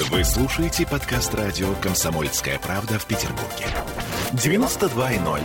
Вы слушаете подкаст радио «Комсомольская правда» в Петербурге. 92.0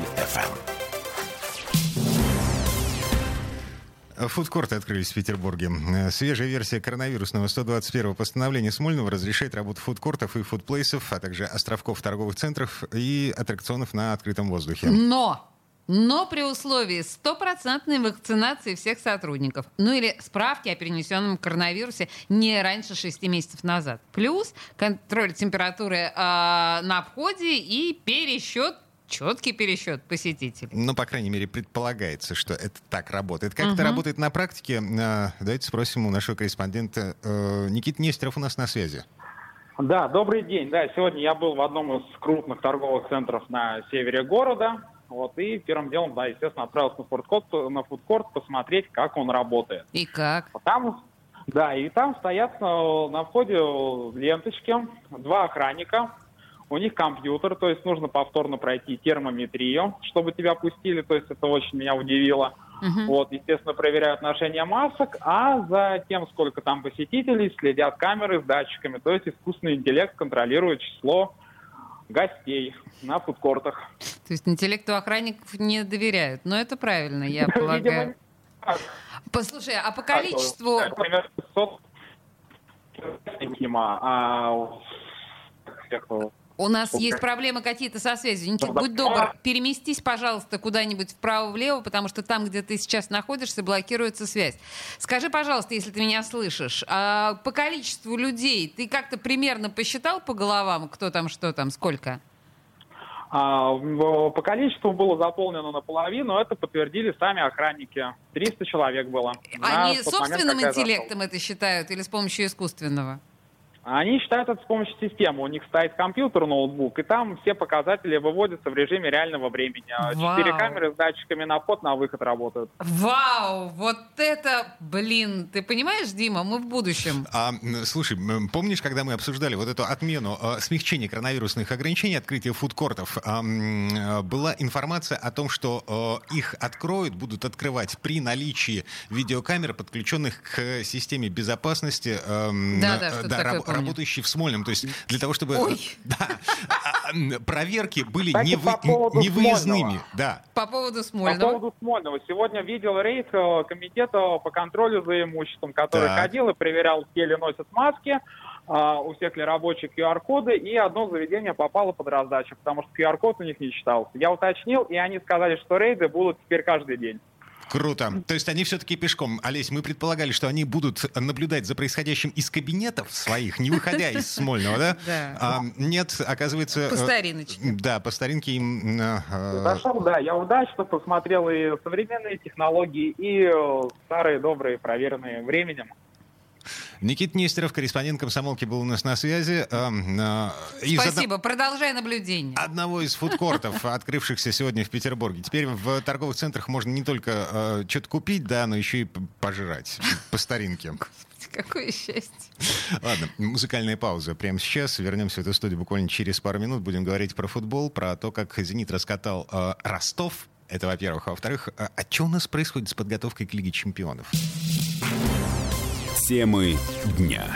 FM. Фудкорты открылись в Петербурге. Э, Свежая версия коронавирусного 121-го постановления Смольного разрешает работу фудкортов и фудплейсов, а также островков торговых центров и аттракционов на открытом воздухе. Но! Но при условии стопроцентной вакцинации всех сотрудников. Ну или справки о перенесенном коронавирусе не раньше 6 месяцев назад. Плюс контроль температуры э, на входе и пересчет четкий пересчет посетителей. Ну, по крайней мере, предполагается, что это так работает. Как это Мгм. работает на практике? Э, Давайте спросим у нашего корреспондента. Э, Никита Нестеров у нас на связи. Да, добрый день. Да, сегодня я был в одном из крупных торговых центров на севере города. Вот, и первым делом, да, естественно, отправился на фудкорт, на фудкорт посмотреть, как он работает. И как? Там, да, и там стоят э, на входе ленточки, два охранника, у них компьютер, то есть нужно повторно пройти термометрию, чтобы тебя пустили, то есть это очень меня удивило. Мгм. Вот, естественно, проверяют ношение масок, а за тем, сколько там посетителей, следят камеры с датчиками, то есть искусственный интеллект контролирует число гостей на фудкортах. То есть интеллекту охранников не доверяют. Но это правильно, я полагаю. Послушай, а по количеству... Например, 500 видимо, всех, У нас есть проблемы какие-то со связью. Никит, Да. будь добр, переместись, пожалуйста, куда-нибудь вправо-влево, потому что там, где ты сейчас находишься, блокируется связь. Скажи, пожалуйста, если ты меня слышишь, а по количеству людей ты как-то примерно посчитал по головам, кто там, что там, сколько? А, по количеству было заполнено наполовину, это подтвердили сами охранники. 300 человек было. Они момент, собственным зашел. интеллектом это считают или с помощью искусственного? Они считают это с помощью системы. У них стоит компьютер, ноутбук, и там все показатели выводятся в режиме реального времени. А Вау. Четыре камеры с датчиками на вход, на выход работают. Вау, вот это, блин, ты понимаешь, Дима, мы в будущем. А, слушай, помнишь, когда мы обсуждали вот эту отмену э, смягчения коронавирусных ограничений, открытия фудкортов, а, э, была информация о том, что э, их откроют, будут открывать при наличии видеокамер, подключенных к системе безопасности, э, что-то да, такое раб- помню. работающей в Смольном. То есть для того, чтобы Ой. да, а, м, проверки были не, по поводу невыездными. Да. По поводу По Смольного. поводу Смольного. Сегодня видел рейд э, комитета по контролю за имуществом, который Так. ходил и проверял, все ли носят маски, а, у всех ли рабочие QR-коды, и одно заведение попало под раздачу, потому что QR-код у них не читался. Я уточнил, и они сказали, что рейды будут теперь каждый день. Круто. То есть они все-таки пешком. Олесь, мы предполагали, что они будут наблюдать за происходящим из кабинетов своих, не выходя из Смольного, да? Да. А, нет, оказывается... По э, стариночке. Да, по старинке им... э, э, Зашел, да, я удачно посмотрел и современные технологии, и э, старые, добрые, проверенные временем. Никит Нестеров, корреспондент комсомолки, был у нас на связи. Э, э, из одно- Спасибо, продолжай наблюдение. Одного из фудкортов, открывшихся сегодня в Петербурге. Теперь в торговых центрах можно не только что-то купить, да, но еще и пожрать по старинке. Какое счастье. Ладно, музыкальная пауза прямо сейчас. Вернемся в эту студию буквально через пару минут. Будем говорить про футбол, про то, как «Зенит» раскатал э, Ростов. Это, во-первых. А во-вторых, а, а что у нас происходит с подготовкой к Лиге чемпионов? Темы дня.